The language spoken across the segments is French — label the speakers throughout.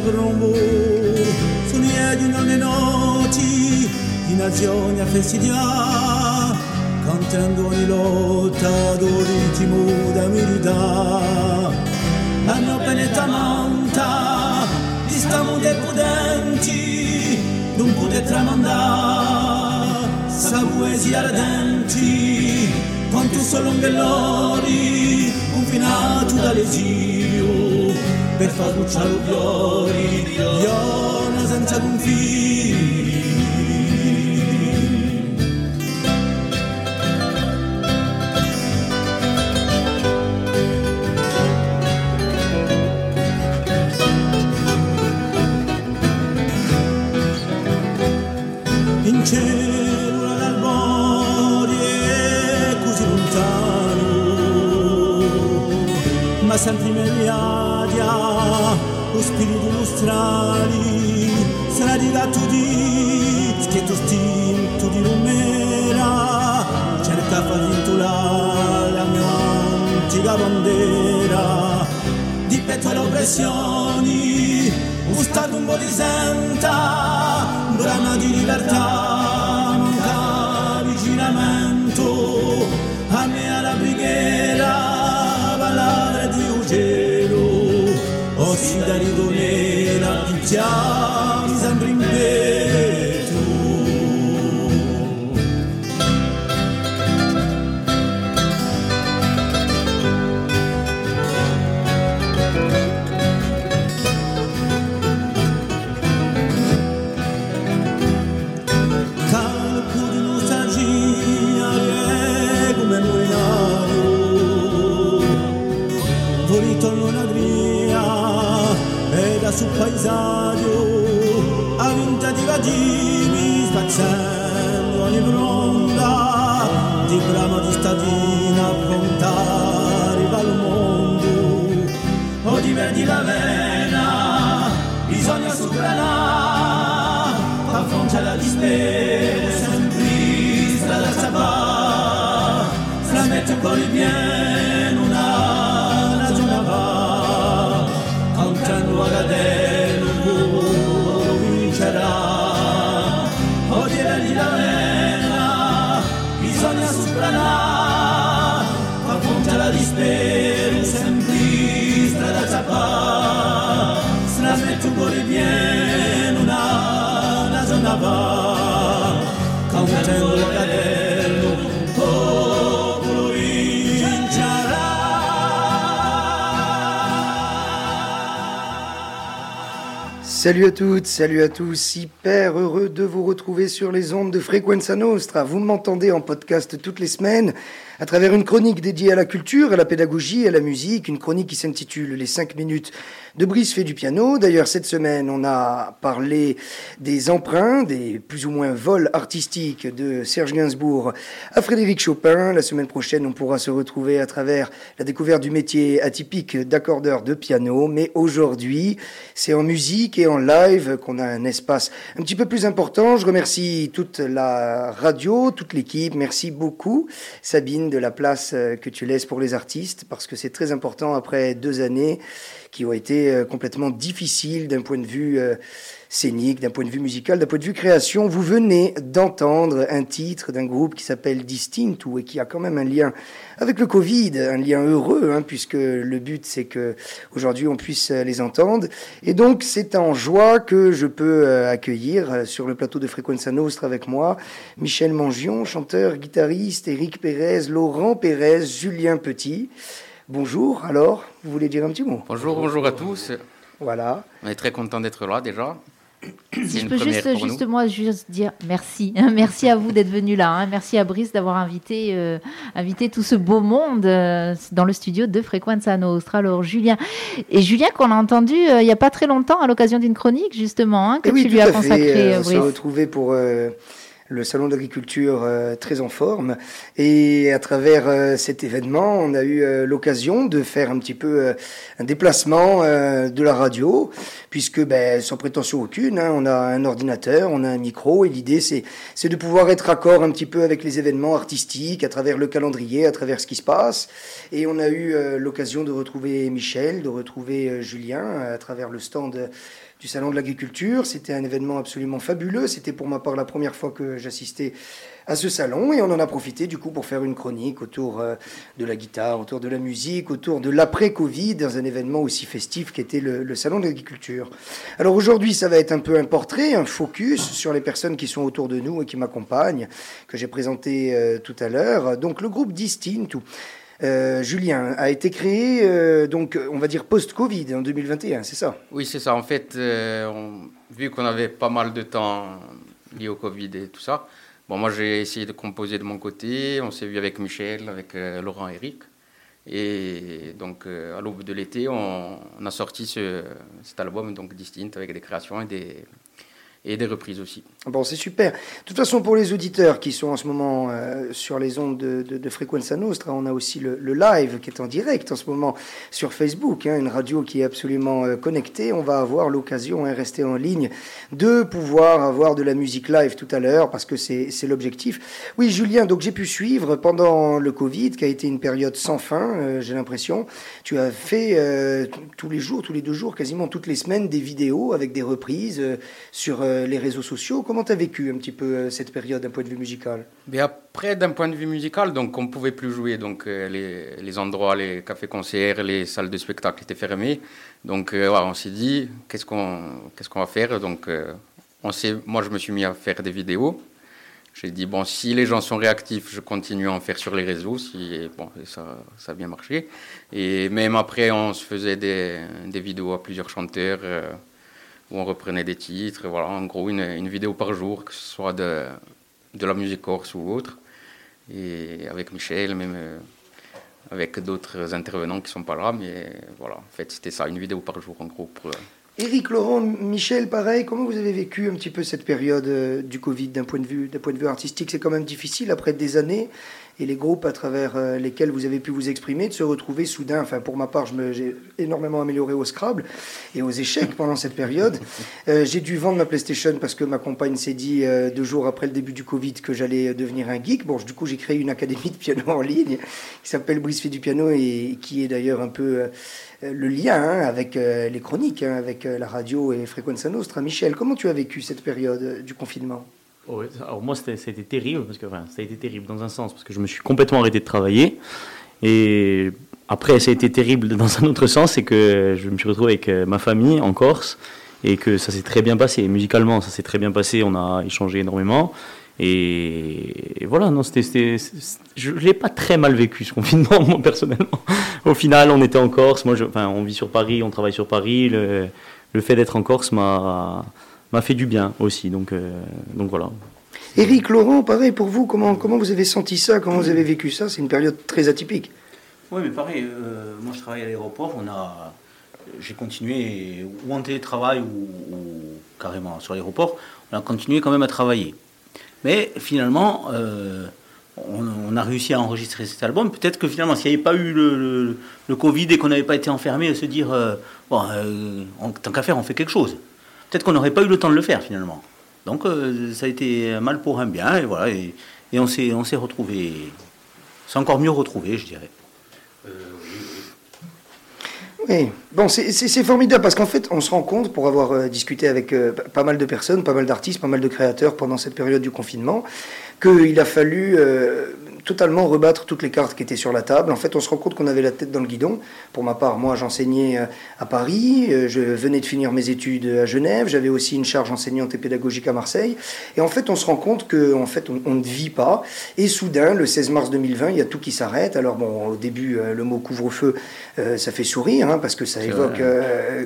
Speaker 1: da grombo sogneggiano le noci in azione a festeggiare cantando ogni lotta d'ultimo da La hanno peneta manta di stamo dei potenti non potete tramandare sabuesi ardenti quanto solo un bellori confinato dalle giri per far ugliori di Iona senza confini. In cielo la memoria così lontano, ma sempre meglio lo spirito nostrali sarà arrivato di schietto stinto di lumera cerca fa vintolare la mia antica bandera di petto alle oppressioni un un po' di senta. Brama di libertà manca avvicinamento. A me alla preghiera ballare di ugelo ossida di 家。
Speaker 2: Salut à toutes, salut à tous, hyper heureux de vous retrouver sur les ondes de Frequenza Nostra. Vous m'entendez en podcast toutes les semaines à travers une chronique dédiée à la culture, à la pédagogie, à la musique, une chronique qui s'intitule Les 5 minutes de Brice fait du piano. D'ailleurs, cette semaine, on a parlé des emprunts, des plus ou moins vols artistiques de Serge Gainsbourg à Frédéric Chopin. La semaine prochaine, on pourra se retrouver à travers la découverte du métier atypique d'accordeur de piano. Mais aujourd'hui, c'est en musique et en live qu'on a un espace un petit peu plus important. Je remercie toute la radio, toute l'équipe. Merci beaucoup, Sabine, de la place euh, que tu laisses pour les artistes, parce que c'est très important après deux années qui ont été euh, complètement difficiles d'un point de vue euh, scénique, d'un point de vue musical, d'un point de vue création. Vous venez d'entendre un titre d'un groupe qui s'appelle Distinct ou et qui a quand même un lien avec le Covid, un lien heureux, hein, puisque le but c'est que aujourd'hui on puisse les entendre. Et donc c'est en joie que je peux euh, accueillir euh, sur le plateau de Frequenza Nostra avec moi Michel Mangion, chanteur, guitariste, Eric Pérez, Laurent Pérez, Julien Petit. Bonjour, alors, vous voulez dire un petit mot?
Speaker 3: Bonjour, bonjour à tous.
Speaker 2: Voilà.
Speaker 3: On est très content d'être là déjà.
Speaker 4: Si je peux juste, juste moi juste dire merci. Merci à vous d'être venu là. hein. Merci à Brice d'avoir invité, euh, invité tout ce beau monde euh, dans le studio de Frequenza Nostra. Alors Julien, et Julien qu'on a entendu euh, il n'y a pas très longtemps à l'occasion d'une chronique justement hein, que
Speaker 2: Et oui,
Speaker 4: tu lui as consacré,
Speaker 2: Euh,
Speaker 4: euh,
Speaker 2: on s'est
Speaker 4: Brice.
Speaker 2: retrouvés pour euh, le salon d'agriculture euh, très en forme. Et à travers euh, cet événement, on a eu euh, l'occasion de faire un petit peu un déplacement de la radio, puisque ben, sans prétention aucune, hein, on a un ordinateur, on a un micro, et l'idée c'est, c'est de pouvoir être accord un petit peu avec les événements artistiques, à travers le calendrier, à travers ce qui se passe. Et on a eu l'occasion de retrouver Michel, de retrouver Julien à travers le stand du Salon de l'Agriculture. C'était un événement absolument fabuleux. C'était pour ma part la première fois que j'assistais à ce salon et on en a profité du coup pour faire une chronique autour euh, de la guitare, autour de la musique, autour de l'après-Covid dans un événement aussi festif qu'était le, Salon de l'Agriculture. Alors aujourd'hui, ça va être un peu un portrait, un focus sur les personnes qui sont autour de nous et qui m'accompagnent, que j'ai présenté euh, tout à l'heure. Donc le groupe Distinct, euh, Julien, a été créé, euh, donc, on va dire post-Covid en 2021, c'est ça?
Speaker 3: Oui, c'est ça. En fait, euh, vu qu'on avait pas mal de temps lié au Covid et tout ça, bon, moi j'ai essayé de composer de mon côté. On s'est vu avec Michel, avec Laurent Eric. Et donc, à l'aube de l'été, on, a sorti ce, cet album donc distinct avec des créations et des, et des reprises aussi.
Speaker 2: Bon, c'est super. De toute façon, pour les auditeurs qui sont en ce moment euh, sur les ondes de, de, de Frequenza Nostra, on a aussi le, live qui est en direct en ce moment sur Facebook, hein, une radio qui est absolument euh, connectée. On va avoir l'occasion, hein, rester en ligne, de pouvoir avoir de la musique live tout à l'heure, parce que c'est l'objectif. Oui, Julien, donc j'ai pu suivre pendant le Covid, qui a été une période sans fin, euh, j'ai l'impression. Tu as fait tous les jours, tous les deux jours, quasiment toutes les semaines, des vidéos avec des reprises sur les réseaux sociaux. Comment tu as vécu un petit peu euh, cette période d'un point de vue musical?
Speaker 3: Mais Après, d'un point de vue musical, donc on ne pouvait plus jouer. Donc euh, les, endroits, les cafés-concerts, les salles de spectacle étaient fermées. Donc on s'est dit, qu'est-ce qu'on qu'est-ce qu'on va faire? Donc on moi, je me suis mis à faire des vidéos. J'ai dit, bon, si les gens sont réactifs, je continue à en faire sur les réseaux. Si, bon, ça, ça a bien marché. Et même après, on se faisait des, des vidéos à plusieurs chanteurs où on reprenait des titres, voilà, en gros une, vidéo par jour, que ce soit de, la musique corse ou autre, et avec Michel, même euh, avec d'autres intervenants qui sont pas là, mais voilà, en fait c'était ça, une vidéo par jour en gros. Pour,
Speaker 2: Éric, Laurent, Michel, pareil, comment vous avez vécu un petit peu cette période euh, du Covid d'un point, vue, point de vue artistique? C'est quand même difficile après des années et les groupes à travers euh, lesquels vous avez pu vous exprimer, de se retrouver soudain. Enfin, pour ma part, j'ai énormément amélioré au Scrabble et aux échecs pendant cette période. Euh, j'ai dû vendre ma PlayStation parce que ma compagne s'est dit euh, deux jours après le début du Covid que j'allais devenir un geek. Bon, du coup, j'ai créé une académie de piano en ligne qui s'appelle Brice fait du piano et qui est d'ailleurs un peu le lien hein, avec les chroniques, hein, avec la radio et Frequenza Nostra. Michel, comment tu as vécu cette période du confinement?
Speaker 5: Alors moi, a été terrible, parce que, ça a été terrible dans un sens, parce que je me suis complètement arrêté de travailler. Et après, ça a été terrible dans un autre sens, c'est que je me suis retrouvé avec euh, ma famille en Corse, et que ça s'est très bien passé. Musicalement, ça s'est très bien passé, on a échangé énormément. Et, voilà, non, c'était, je l'ai pas très mal vécu ce confinement, moi personnellement. Au final, on était en Corse, moi, enfin, on vit sur Paris, on travaille sur Paris. Le fait d'être en Corse m'a m'a fait du bien aussi. Donc, euh, donc voilà.
Speaker 2: Éric, Laurent, pareil pour vous, comment, comment vous avez senti ça Comment vous avez vécu ça? C'est une période très atypique.
Speaker 6: Oui, mais pareil, euh, moi je travaille à l'aéroport, on a, j'ai continué, ou en télétravail ou, carrément sur l'aéroport, on a continué quand même à travailler. Mais finalement, euh, on, a réussi à enregistrer cet album. Peut-être que finalement, s'il n'y avait pas eu le, le, Covid et qu'on n'avait pas été enfermé, à se dire, bon, en tant qu'à faire, on fait quelque chose peut-être qu'on n'aurait pas eu le temps de le faire finalement. Donc euh, ça a été mal pour un bien, et voilà, et, on s'est on s'est retrouvé, c'est encore mieux retrouvé, je dirais. Euh,
Speaker 2: oui, bon, c'est formidable parce qu'en fait, on se rend compte, pour avoir euh, discuté avec pas mal de personnes, pas mal d'artistes, pas mal de créateurs pendant cette période du confinement, qu'il a fallu totalement rebattre toutes les cartes qui étaient sur la table. En fait, on se rend compte qu'on avait la tête dans le guidon. Pour ma part, moi, j'enseignais euh, à Paris, euh, je venais de finir mes études à Genève, j'avais aussi une charge enseignante et pédagogique à Marseille. Et en fait, on se rend compte qu'en en fait, on, ne vit pas. Et soudain, le 16 mars 2020, il y a tout qui s'arrête. Alors, bon, au début, euh, le mot couvre-feu, ça fait sourire, hein, parce que ça évoque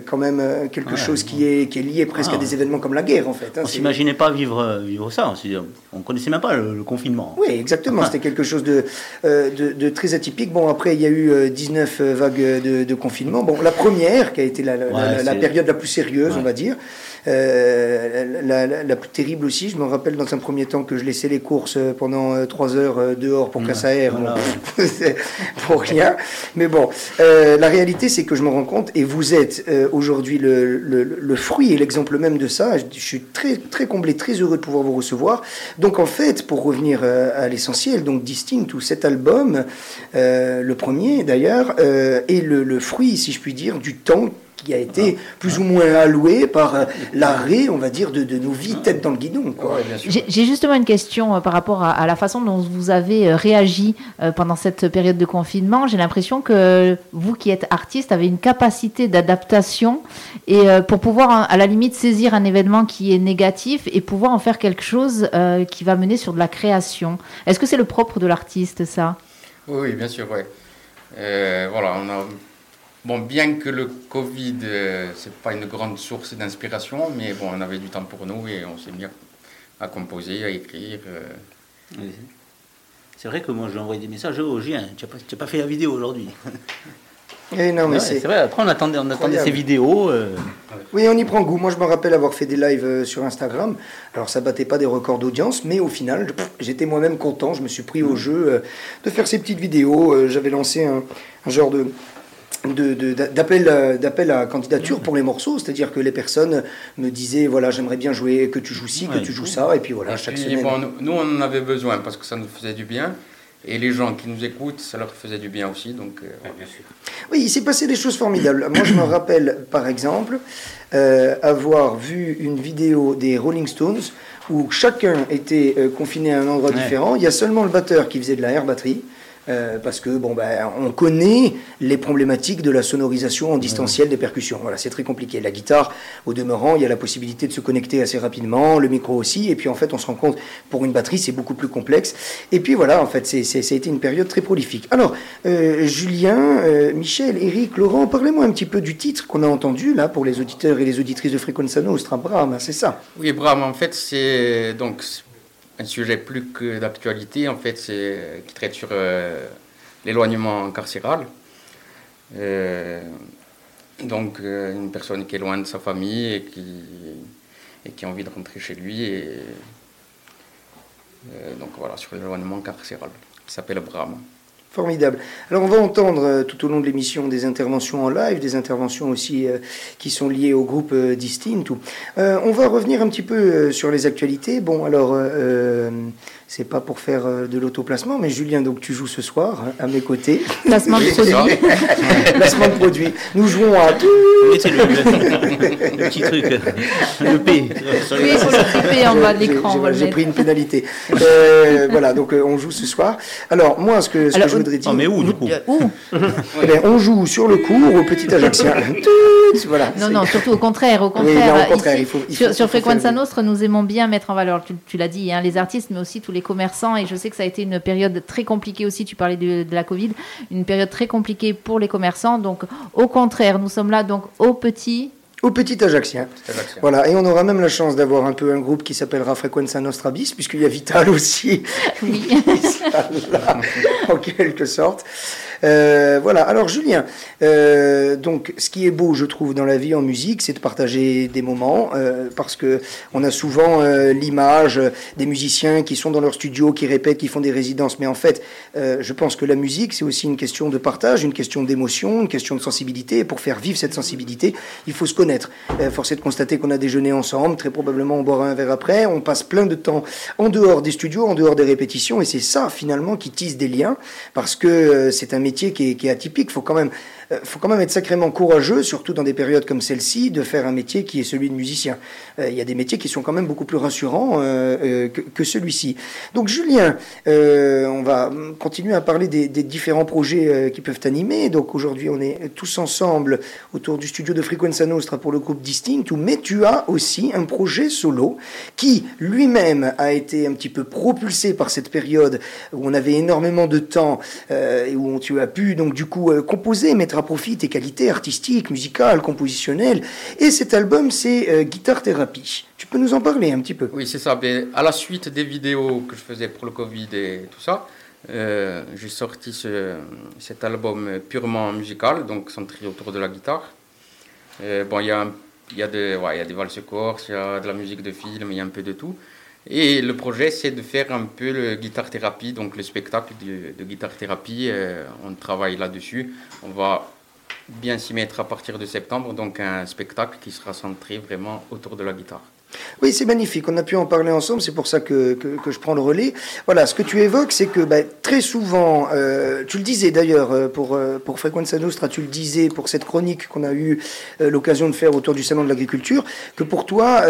Speaker 2: quand même quelque chose qui est, qui est lié presque à ah. des événements comme la guerre, en fait.
Speaker 6: Hein, on s'imaginait pas vivre, vivre ça. On connaissait même pas le, confinement.
Speaker 2: Oui, exactement. C'était quelque chose euh, de, de, très atypique. Bon, après, il y a eu 19 euh, vagues de, confinement. Bon, la première, qui a été la, la, période la plus sérieuse, on va dire, Euh, la, la- la plus terrible aussi, je me rappelle dans un premier temps que je laissais les courses euh, pendant euh, trois heures dehors pour qu'à ça aère. pour rien. Mais bon, euh, la réalité, c'est que je me rends compte, et vous êtes euh, aujourd'hui le, le- le fruit et l'exemple même de ça. Je, je suis très, très comblé, très heureux de pouvoir vous recevoir. Donc, en fait, pour revenir à l'essentiel, donc Distinct, ou cet album, le premier d'ailleurs, est le, le fruit, si je puis dire, du temps qui a été plus ou moins alloué par euh, l'arrêt, on va dire, de, de nos vies tête dans le guidon.
Speaker 4: J'ai justement une question euh, par rapport à, à la façon dont vous avez euh, réagi pendant cette période de confinement. J'ai l'impression que vous qui êtes artiste avez une capacité d'adaptation et pour pouvoir à la limite saisir un événement qui est négatif et pouvoir en faire quelque chose qui va mener sur de la création. Est-ce que c'est le propre de l'artiste ça?
Speaker 3: Oui, oui, bien sûr. Euh, voilà, on a... Bon, bien que le Covid, euh, c'est pas une grande source d'inspiration, mais bon, on avait du temps pour nous et on s'est mis à, à composer, à écrire. euh.
Speaker 6: Oui. C'est vrai que moi, lui envoyé des messages. Oh, Julien, tu n'as pas, tu as pas fait la vidéo aujourd'hui.
Speaker 2: Et non, mais c'est
Speaker 6: c'est vrai, après, on attendait, on attendait ces vidéos. euh,
Speaker 2: Oui, on y prend goût. Moi, je me rappelle avoir fait des lives euh, sur Instagram. Alors, ça battait pas des records d'audience, mais au final, j'étais moi-même content. Je me suis pris au jeu euh, de faire ces petites vidéos. Euh, J'avais lancé un, un genre de- d'appel d'appel à candidature pour les morceaux, c'est-à-dire que les personnes me disaient voilà j'aimerais bien jouer que tu joues ci, que
Speaker 6: Ouais.
Speaker 2: tu joues ça, et puis voilà
Speaker 3: Et
Speaker 2: chaque
Speaker 3: puis,
Speaker 2: semaine.
Speaker 3: bon, nous, on en avait besoin parce que ça nous faisait du bien. Et les gens qui nous écoutent, ça leur faisait du bien aussi. Donc, euh, voilà.
Speaker 2: Oui, il s'est passé des choses formidables. Moi, je me rappelle, par exemple, euh, avoir vu une vidéo des Rolling Stones où chacun était euh, confiné à un endroit
Speaker 6: Ouais.
Speaker 2: différent. Il y a seulement le batteur qui faisait de la air batterie. Euh, parce que bon ben on connaît les problématiques de la sonorisation en distanciel des percussions. Voilà, c'est très compliqué. La guitare, au demeurant, il y a la possibilité de se connecter assez rapidement, le micro aussi, et puis en fait on se rend compte pour une batterie c'est beaucoup plus complexe. Et puis voilà, en fait c'est, ça a été une période très prolifique. Alors euh, Julien, euh, Michel, Eric, Laurent, parlez-moi un petit peu du titre qu'on a entendu là pour les auditeurs et les auditrices de Frequenza Nostra. Brahma, c'est ça?
Speaker 3: Oui, Bram, en fait, c'est donc un sujet plus que d'actualité, en fait, c'est qui traite sur euh, l'éloignement carcéral. Euh, donc, euh, une personne qui est loin de sa famille et qui, a envie de rentrer chez lui. Donc, voilà, sur l'éloignement carcéral, qui s'appelle Bram.
Speaker 2: Formidable. Alors on va entendre euh, tout au long de l'émission des interventions en live, des interventions aussi euh, qui sont liées au groupe euh, Distinct. Euh, on va revenir un petit peu euh, sur les actualités. Bon, alors c'est pas pour faire euh, de l'autoplacement, mais Julien, donc tu joues ce soir hein, à mes côtés.
Speaker 4: Placement de produit.
Speaker 2: Placement de produit. Nous jouons à tout.
Speaker 6: le, petit truc, le P. sur
Speaker 4: Oui, il faut le triper en bas de l'écran.
Speaker 2: J'ai pris une pénalité. Euh, voilà, donc euh, on joue ce soir. Alors moi, ce que, ce que
Speaker 4: Alors,
Speaker 2: je voudrais dire.
Speaker 6: Ah, mais où, du coup
Speaker 4: Où
Speaker 2: Eh bien, on joue sur le cours au petit Ajaxien. Tout, voilà.
Speaker 4: Non, non, surtout au contraire. Au
Speaker 2: Oui,
Speaker 4: contraire,
Speaker 2: non, au contraire,
Speaker 4: Ici,
Speaker 2: il faut- il
Speaker 4: sur,
Speaker 2: faut-
Speaker 4: sur Frequenza Nostra, nous aimons bien mettre en valeur, tu, tu l'as dit, hein, les artistes, mais aussi tous les commerçants. Et je sais que ça a été une période très compliquée aussi. Tu parlais de, de la Covid, une période très compliquée pour les commerçants. Donc, au contraire, nous sommes là donc au petit.
Speaker 2: Au petit Ajaxien. Voilà, et on aura même la chance d'avoir un peu un groupe qui s'appellera Frequenza Nostra Bis, puisqu'il y a Vital aussi,
Speaker 4: Oui.
Speaker 2: en quelque sorte. Euh, voilà, alors Julien, euh, donc ce qui est beau, je trouve, dans la vie en musique, c'est de partager des moments, euh, parce que on a souvent l'image des musiciens qui sont dans leur studio, qui répètent, qui font des résidences, mais en fait, je pense que la musique, c'est aussi une question de partage, une question d'émotion, une question de sensibilité, et pour faire vivre cette sensibilité, il faut se connaître. Force est de constater qu'on a déjeuné ensemble, très probablement on boira un verre après, on passe plein de temps en dehors des studios, en dehors des répétitions, et c'est ça finalement qui tisse des liens, parce que c'est un métier qui est, qui est atypique, faut quand même euh, faut quand même être sacrément courageux, surtout dans des périodes comme celle-ci, de faire un métier qui est celui de musicien. Euh, Il y a des métiers qui sont quand même beaucoup plus rassurants euh, euh, que, celui-ci. Donc Julien, on va continuer à parler des, différents projets qui peuvent animer. Donc aujourd'hui, on est tous ensemble autour du studio de Frequenza Nostra pour le groupe Distinct, mais tu as aussi un projet solo qui lui-même a été un petit peu propulsé par cette période où on avait énormément de temps et où tu as pu donc du coup composer, mettre à profit tes qualités artistiques, musicales, compositionnelles. Et cet album, c'est euh, Guitare Thérapie. Tu peux nous en parler un petit peu?
Speaker 3: Oui, c'est ça. Mais à la suite des vidéos que je faisais pour le Covid et tout ça, euh, j'ai sorti ce- cet album purement musical, donc centré autour de la guitare. Euh, bon, il y a y, a ouais, y a des valses corses, il y a de la musique de film, il y a un peu de tout. Et le projet, c'est de faire un peu le guitare thérapie, donc le spectacle de, de guitare thérapie. euh, on travaille là-dessus. On va bien s'y mettre à partir de septembre, donc un spectacle qui sera centré vraiment autour de la guitare.
Speaker 2: Oui, c'est magnifique. On a pu en parler ensemble. C'est pour ça que, que, je prends le relais. Voilà, ce que tu évoques, c'est que bah, très souvent, euh, tu le disais d'ailleurs euh, pour, euh, pour Frequenza Nostra, tu le disais pour cette chronique qu'on a eu l'occasion de faire autour du Salon de l'Agriculture, que pour toi,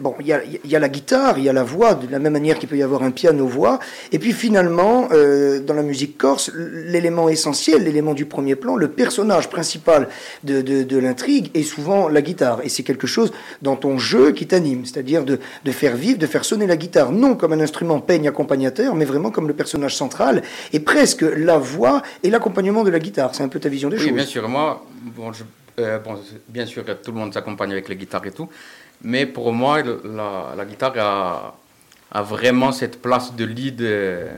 Speaker 2: bon, il y a, y a la guitare, il y a la voix, de la même manière qu'il peut y avoir un piano-voix. Et puis finalement, dans la musique corse, l'élément essentiel, l'élément du premier plan, le personnage principal de, de l'intrigue est souvent la guitare. Et c'est quelque chose dans ton jeu qui t'anime c'est-à-dire de, de, faire vivre, de faire sonner la guitare, non comme un instrument peigne accompagnateur, mais vraiment comme le personnage central, et presque la voix et l'accompagnement de la guitare. C'est un peu ta vision des
Speaker 3: oui,
Speaker 2: choses.
Speaker 3: Oui, bien sûr. Moi, bon, je, euh, bon, bien sûr, tout le monde s'accompagne avec la guitare et tout, mais pour moi, la, la guitare a, a, vraiment cette place de lead. Euh,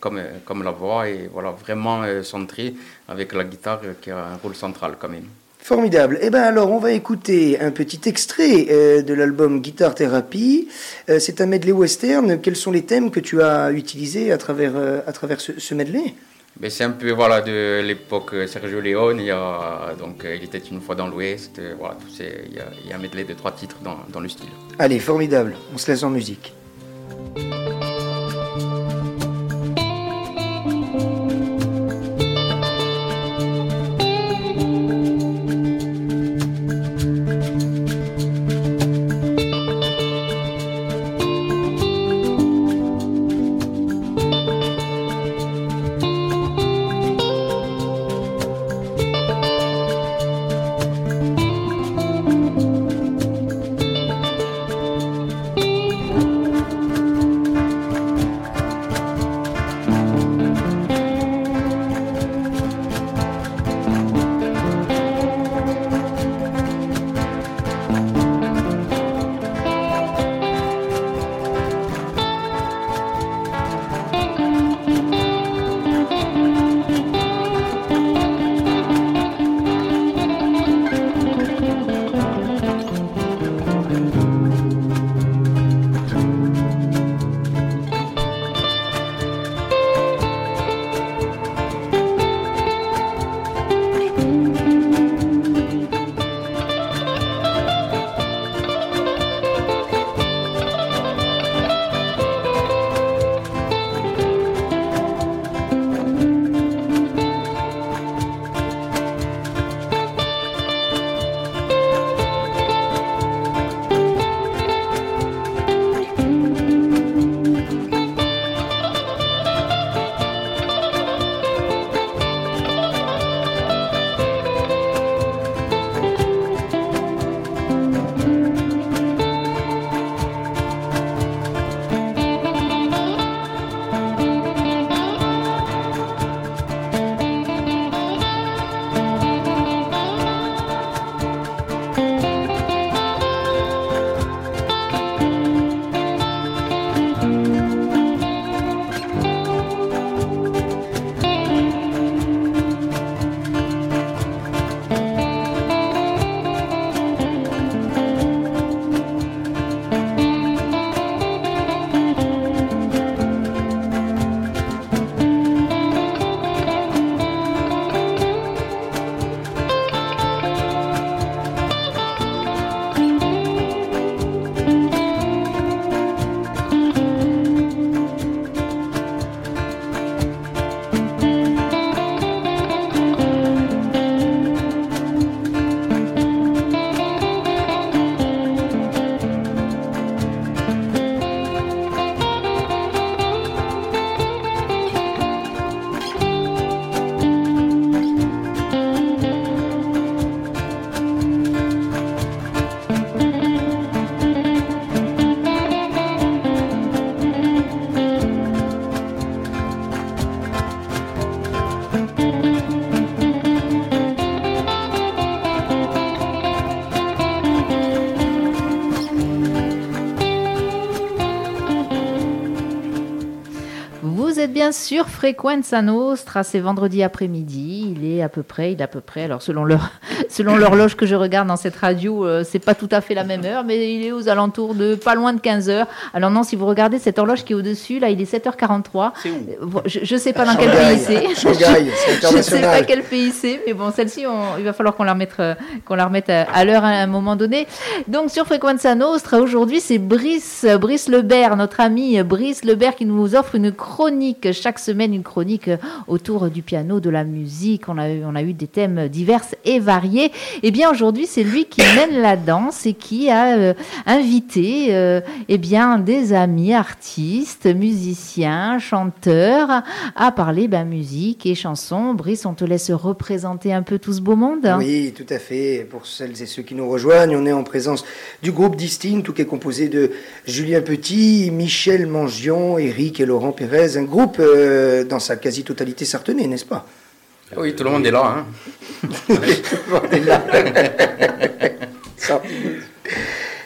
Speaker 3: comme, comme la voix et voilà, vraiment euh, centré avec la guitare qui a un rôle central quand même.
Speaker 2: Formidable. Eh bien alors, on va écouter un petit extrait euh, de l'album Guitar Thérapie. Euh, c'est un medley western. Quels sont les thèmes que tu as utilisés à travers, euh, à travers ce, ce medley?
Speaker 3: Ben c'est un peu voilà, de l'époque Sergio Leone. Il, y a, donc, il était une fois dans l'Ouest. Voilà, il, y a, il y a un medley de trois titres dans, dans le style.
Speaker 2: Allez, formidable. On se laisse en musique.
Speaker 4: Sur Frequenza Nostra, c'est vendredi après-midi, il est à peu près, il est à peu près, alors selon l'heure, selon l'horloge que je regarde dans cette radio, euh, c'est pas tout à fait la même heure, mais il est aux alentours de pas loin de 15 heures. Alors non, si vous regardez cette horloge qui est au-dessus, là, il est 7h43.
Speaker 6: C'est où
Speaker 4: Euh, Je, je sais pas dans quel pays c'est.
Speaker 2: Shanghai,
Speaker 4: Je ne sais pas quel pays c'est, mais bon, celle-ci, il va falloir qu'on la remette, euh, qu'on la remette à, à l'heure à un moment donné. Donc, sur Frequenza Nostra, aujourd'hui, c'est Brice, Brice Lebert, notre ami Brice Lebert, qui nous offre une chronique, chaque semaine, une chronique euh, autour du piano, de la musique. On a eu, des thèmes divers et variés. Et bien, aujourd'hui, c'est lui qui mène la danse et qui a euh, invité, euh, eh bien, des amis artistes, musiciens, chanteurs, à parler ben, musique et chansons. Brice, on te laisse représenter un peu tout ce beau monde.
Speaker 2: Oui, tout à fait. Pour celles et ceux qui nous rejoignent, on est en présence du groupe Distinct, tout qui est composé de Julien Petit, Michel Mangion, Eric et Laurent Pérez. Un groupe euh, dans sa quasi-totalité sartenais, n'est-ce pas?
Speaker 3: Oui, tout le monde est là. Hein.
Speaker 2: On est là. Ça.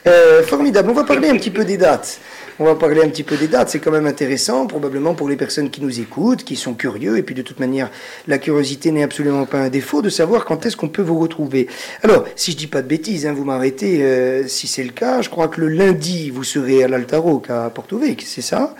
Speaker 2: Euh, formidable. On va parler un petit peu des dates. On va parler un petit peu des dates. C'est quand même intéressant, probablement pour les personnes qui nous écoutent, qui sont curieux. Et puis de toute manière, la curiosité n'est absolument pas un défaut de savoir quand est-ce qu'on peut vous retrouver. Alors, si je dis pas de bêtises, hein, vous m'arrêtez euh, si c'est le cas. Je crois que le lundi, vous serez à l'Altaro à Porto c'est ça?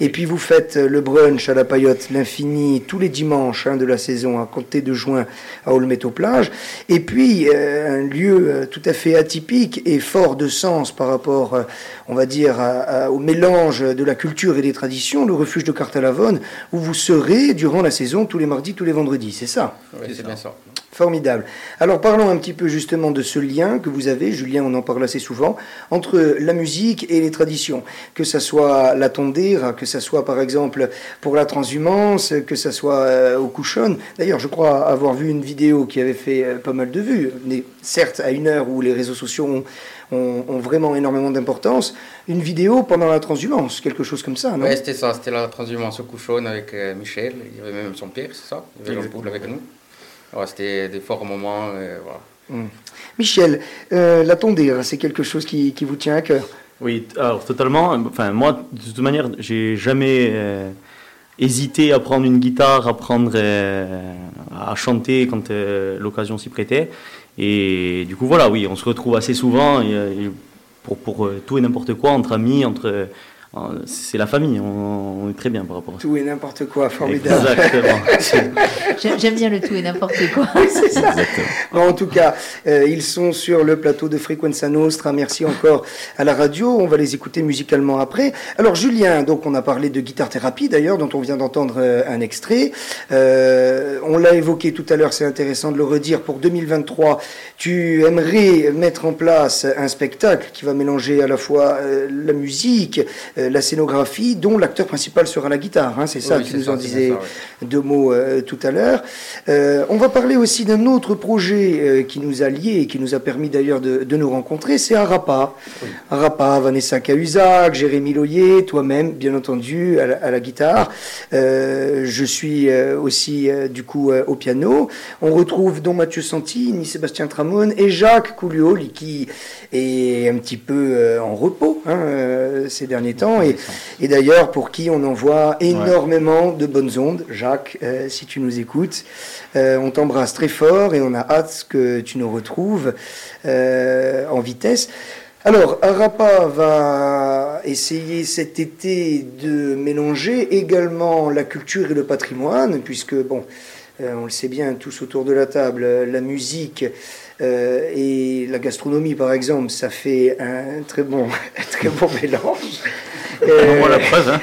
Speaker 2: Et puis vous faites le brunch à la Paillote, l'infini, tous les dimanches hein, de la saison, à compter de juin à Olmeto-Plage. Et puis, euh, un lieu euh, tout à fait atypique et fort de sens par rapport, euh, on va dire, à- au mélange de la culture et des traditions, le refuge de Cartalavone, où vous serez durant la saison tous les mardis, tous les vendredis. C'est ça?
Speaker 3: Oui, c'est bien ça.
Speaker 2: Formidable. Alors parlons un petit peu justement de ce lien que vous avez, Julien, on en parle assez souvent, entre la musique et les traditions. Que ça soit la tondera, que ça soit par exemple pour la transhumance, que ça soit euh, au couchon. D'ailleurs, je crois avoir vu une vidéo qui avait fait euh, pas mal de vues, mais certes à une heure où les réseaux sociaux ont, ont- ont vraiment énormément d'importance. Une vidéo pendant la transhumance, quelque chose comme ça, non
Speaker 3: Ouais, c'était ça, c'était la transhumance au couchon avec euh, Michel. Il y avait même son père, c'est ça? Il y avait Jean Poul avec nous. Ouais, c'était des forts moments. euh, voilà.
Speaker 2: Michel, euh, la tondera, c'est quelque chose qui, qui vous tient à cœur?
Speaker 5: Oui, alors totalement. Enfin, moi, de toute manière, j'ai jamais euh, hésité à prendre une guitare, à prendre, euh, à chanter quand euh, l'occasion s'y prêtait. Et du coup, voilà, oui, on se retrouve assez souvent pour, euh, tout et n'importe quoi, entre amis, entre, c'est la famille. On, on est très bien par rapport à ça.
Speaker 2: Tout et n'importe quoi, formidable.
Speaker 5: Exactement.
Speaker 4: J'aime bien le tout et n'importe quoi.
Speaker 2: c'est ça. Bon, en tout cas, euh, ils sont sur le plateau de Frequenza Nostra. Merci encore à la radio. On va les écouter musicalement après. Alors, Julien, donc on a parlé de guitare thérapie d'ailleurs, dont on vient d'entendre euh, un extrait. Euh, on l'a évoqué tout à l'heure, c'est intéressant de le redire. Pour 2023, tu aimerais mettre en place un spectacle qui va mélanger à la fois euh, la musique, euh, la scénographie, dont l'acteur principal sera la guitare. hein, c'est ça,
Speaker 3: Oui,
Speaker 2: tu nous
Speaker 3: ça,
Speaker 2: en disais
Speaker 3: ça, ouais.
Speaker 2: deux mots euh, tout à l'heure. Euh, on va parler aussi d'un autre projet qui nous a liés et qui nous a permis d'ailleurs de, de nous rencontrer, c'est Arapa. Arapa, Vanessa Cahuzac, Jérémy Loyer, toi-même, bien entendu, à la, à la guitare. Je suis aussi du coup au piano. On retrouve Don Mathieu Santini, Sébastien Tramone et Jacques Coulioli qui est un petit peu en repos hein, ces derniers temps et, et d'ailleurs pour qui on envoie énormément de bonnes ondes. Jacques, euh, si tu nous écoutes, euh, on t'embrasse très fort et on a hâte que tu nous retrouves euh, en vitesse. Alors, Arapa va essayer cet été de mélanger également la culture et le patrimoine, puisque, bon, euh, on le sait bien tous autour de la table, la musique euh, et la gastronomie, par exemple, ça fait un très bon, un très bon mélange. Euh,
Speaker 5: Voilà la preuve. Hein.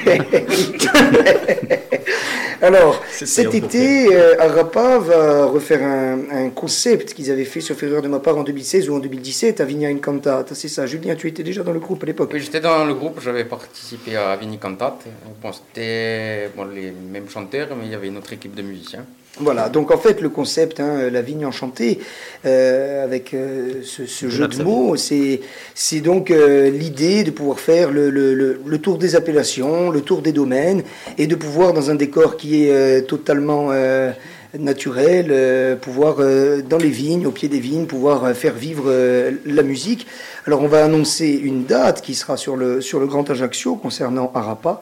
Speaker 2: alors, cet été, euh, Arapa va refaire un, un concept qu'ils avaient fait, sauf erreur de ma part, en 2016 ou en 2017 à Vigna Incantata. C'est ça, Julien, tu étais déjà dans le groupe à l'époque.
Speaker 3: Oui, j'étais dans le groupe, j'avais participé à Vini Cantate. Bon, c'était bon, les mêmes chanteurs, mais il y avait une autre équipe de musiciens.
Speaker 2: Voilà, donc en fait, le concept, hein, la vigne enchantée, euh, avec euh, ce, ce jeu de mots, c'est donc euh, l'idée de pouvoir faire le, le, le, le tour des appellations, le tour des domaines, et de pouvoir, dans un décor qui est euh, totalement euh, naturel, euh, pouvoir euh, dans les vignes, au pied des vignes, pouvoir euh, faire vivre euh, la musique. Alors on va annoncer une date qui sera sur le, sur le Grand Ajaccio concernant Arapa.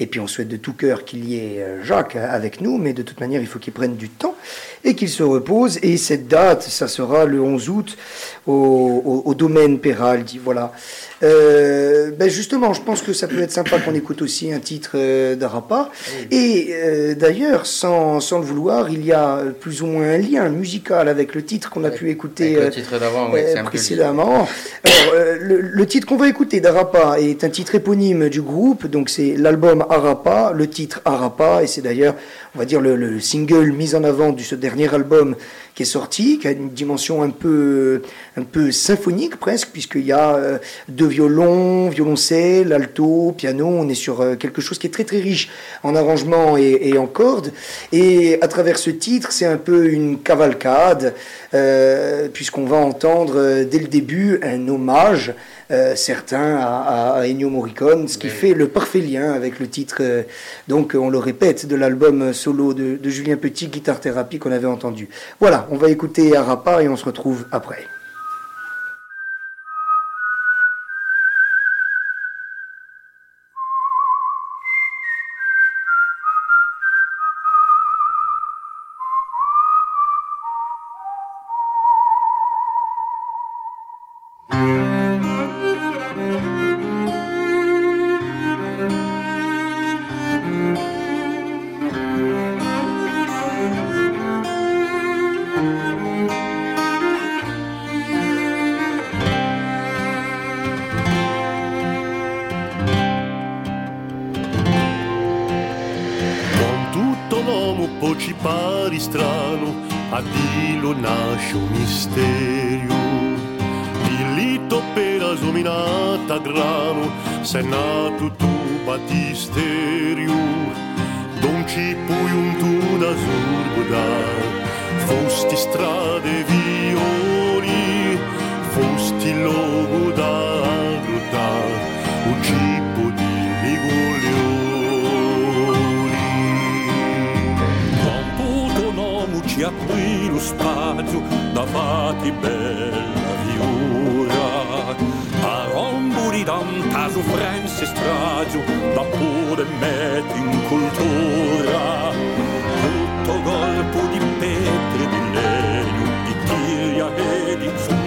Speaker 2: Et puis on souhaite de tout cœur qu'il y ait euh, Jacques avec nous, mais de toute manière il faut qu'il prenne du temps et qu'il se repose. Et cette date, ça sera le 11 août au, domaine Peraldi. Voilà. Euh, ben justement, je pense que ça peut être sympa qu'on écoute aussi un titre euh, d'Arapa. Et euh, d'ailleurs, sans, sans le vouloir, il y a euh, plus ou moins un lien musical avec le titre qu'on a pu écouter
Speaker 3: le titre d'avant, oui,
Speaker 2: précédemment. Alors, euh, le, le titre qu'on va écouter d'Arapa est un titre éponyme du groupe, donc c'est l'album Arapa, le titre Arapa, et c'est d'ailleurs, on va dire, le, le single mis en avant de ce dernier album qui est sorti, qui a une dimension un peu, un peu symphonique presque, puisqu'il y a euh, deux violons, violoncelle, alto, piano, on est sur euh, quelque chose qui est très très riche en arrangement et, en cordes, et à travers ce titre, c'est un peu une cavalcade, euh, puisqu'on va entendre dès le début un hommage euh, certain à, à- à Ennio Morricone, ce qui fait le parfait lien avec le titre, euh, donc on le répète, de l'album solo de, de Julien Petit, Guitare Thérapie, qu'on avait entendu. Voilà, on va écouter Arapa et on se retrouve après.
Speaker 7: Poi ci pari strano, a Dio nasce un misterio. Il lito per asominata grano, se nato tu battisterio. Non ci puoi un tu da surguda, fosti strade violi, fosti logo
Speaker 1: spazio da fatti bella viura a romburi da un frense stragio da pure metti in cultura. Tutto colpo di pietre di legno di tiglia e di zumbroni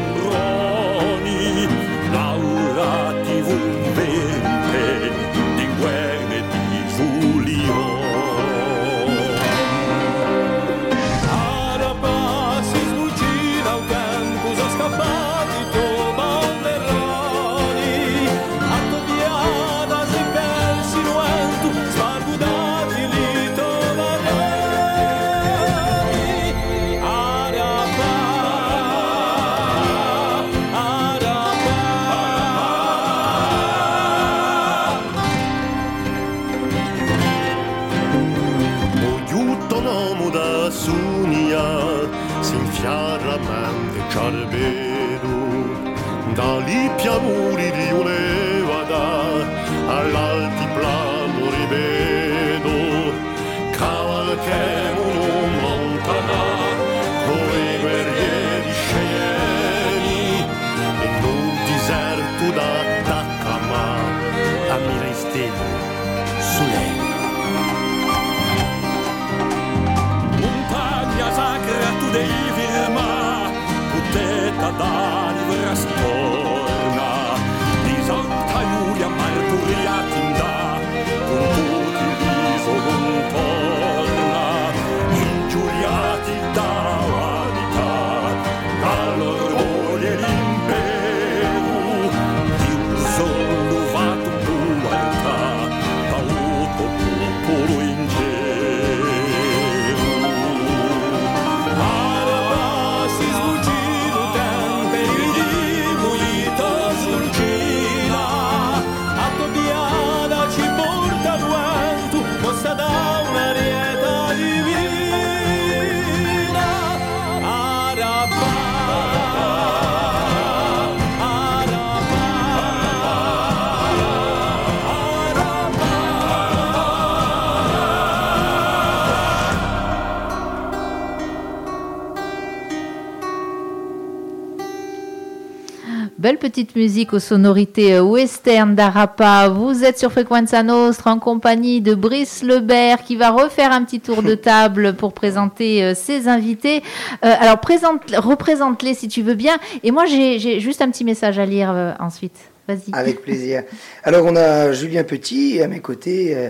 Speaker 4: petite musique aux sonorités euh, western d'Arapa. Vous êtes sur Frequenza Nostra en compagnie de Brice Lebert qui va refaire un petit tour de table pour présenter euh, ses invités. Euh, alors, présente, représente-les si tu veux bien. Et moi, j'ai j'ai juste un petit message à lire euh, ensuite. Vas-y.
Speaker 2: Avec plaisir. Alors, on a Julien Petit à mes côtés, euh,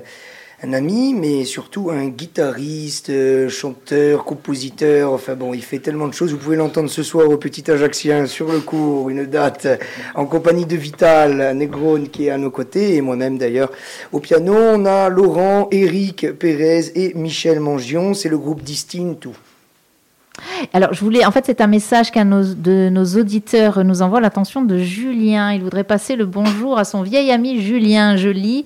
Speaker 2: un ami, mais surtout un guitariste, euh, chanteur, compositeur. Enfin bon, il fait tellement de choses. Vous pouvez l'entendre ce soir au Petit Ajaxien sur le cours, une date, en compagnie de Vital Negrone qui est à nos côtés, et moi-même d'ailleurs. Au piano, on a Laurent, Eric Pérez et Michel Mangion. C'est le groupe Distinct.
Speaker 4: Alors, je voulais, en fait, c'est un message qu'un nos- de nos auditeurs nous envoie l'attention de Julien. Il voudrait passer le bonjour à son vieil ami Julien Joly.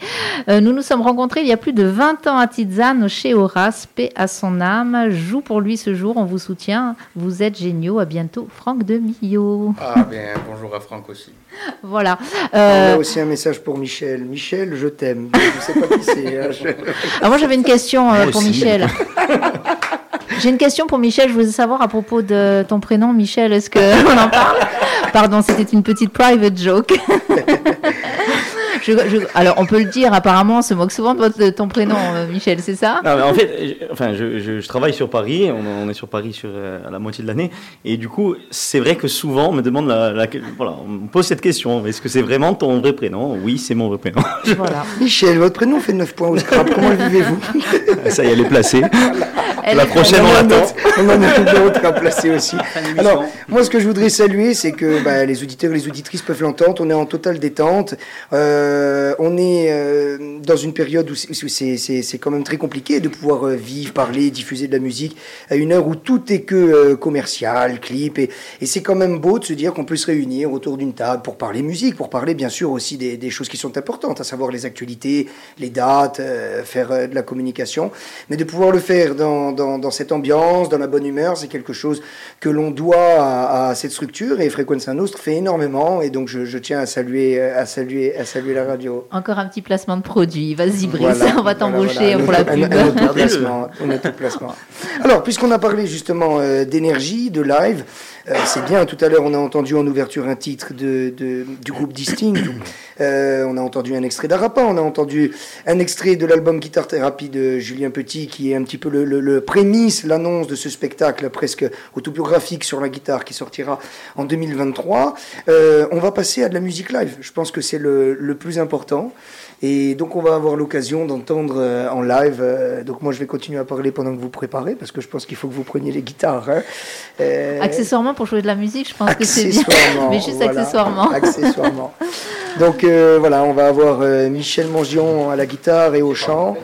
Speaker 4: Euh, nous nous sommes rencontrés il y a plus de 20 ans à Tizane, chez Horace, paix à son âme. Joue pour lui ce jour, on vous soutient. Vous êtes géniaux. À bientôt, Franck de Millau.
Speaker 3: Ah, bien, bonjour à Franck aussi.
Speaker 4: Voilà.
Speaker 2: On
Speaker 4: Euh,
Speaker 2: a aussi un message pour Michel. Michel, je t'aime. Je ne sais pas qui c'est. hein, je-
Speaker 4: alors moi, j'avais une question euh,
Speaker 5: Moi
Speaker 4: pour
Speaker 5: aussi.
Speaker 4: Michel. J'ai une question pour Michel. Je voulais savoir à propos de ton prénom, Michel. Est-ce qu'on en parle? Pardon, c'était une petite private joke. Je- je- alors, on peut le dire, apparemment, on se moque souvent de votre- de ton prénom, euh, Michel, c'est ça?
Speaker 5: Non, mais en fait, je, enfin, je, je- je travaille sur Paris, on, on est sur Paris sur euh, à la moitié de l'année, et du coup, c'est vrai que souvent on me demande, la, la- voilà, on me pose cette question, est-ce que c'est vraiment ton vrai prénom? Oui, c'est mon vrai prénom.
Speaker 4: Voilà.
Speaker 2: Michel, votre prénom fait 9 points au scrap. Comment le vivez-vous?
Speaker 5: Ça y est, elle est placée. La prochaine,
Speaker 2: on,
Speaker 5: on
Speaker 2: en a
Speaker 5: l'attend.
Speaker 2: d'autres- on en a d'autres à placer aussi. Alors, moi, ce que je voudrais saluer, c'est que bah, les auditeurs et les auditrices peuvent l'entendre. On est en totale détente. Euh, on est euh, dans une période où c'est- quand même très compliqué de pouvoir euh, vivre, parler, diffuser de la musique à une heure où tout est que euh, commercial, clip. Et, et c'est quand même beau de se dire qu'on peut se réunir autour d'une table pour parler musique, pour parler bien sûr aussi des, des choses qui sont importantes, à savoir les actualités, les dates, euh, faire euh, de la communication. Mais de pouvoir le faire dans, dans, dans cette ambiance, dans la bonne humeur, c'est quelque chose que l'on doit à, à cette structure. Et Frequenza Nostra fait énormément. Et donc, je, je tiens à saluer, à, saluer, à saluer la radio.
Speaker 4: Encore un petit placement de produit. Vas-y, Brice,
Speaker 2: Voilà,
Speaker 4: on va t'embaucher
Speaker 2: voilà.
Speaker 4: pour la pub.
Speaker 2: un- un autre placement, placement. Alors, puisqu'on a parlé justement euh, d'énergie, de live, euh, c'est bien. Tout à l'heure, on a entendu en ouverture un titre de, de- du groupe Distinct. Euh, on a entendu un extrait d'Arapa. On a entendu un extrait de l'album Guitar Thérapie de Julien Petit, qui est un petit peu le, le- le prémisse, l'annonce de ce spectacle presque autobiographique sur la guitare qui sortira en 2023. Euh, on va passer à de la musique live. Je pense que c'est le, le plus important. Et donc on va avoir l'occasion d'entendre euh, en live. euh, donc moi je vais continuer à parler pendant que vous préparez parce que je pense qu'il faut que vous preniez les guitares. hein. Euh,
Speaker 4: Accessoirement, pour jouer de la musique, je pense que c'est bien.
Speaker 2: accessoirement,
Speaker 4: Mais juste
Speaker 2: voilà,
Speaker 4: accessoirement.
Speaker 2: accessoirement. Donc euh, voilà, on va avoir euh, Michel Mangion à la guitare et au chant.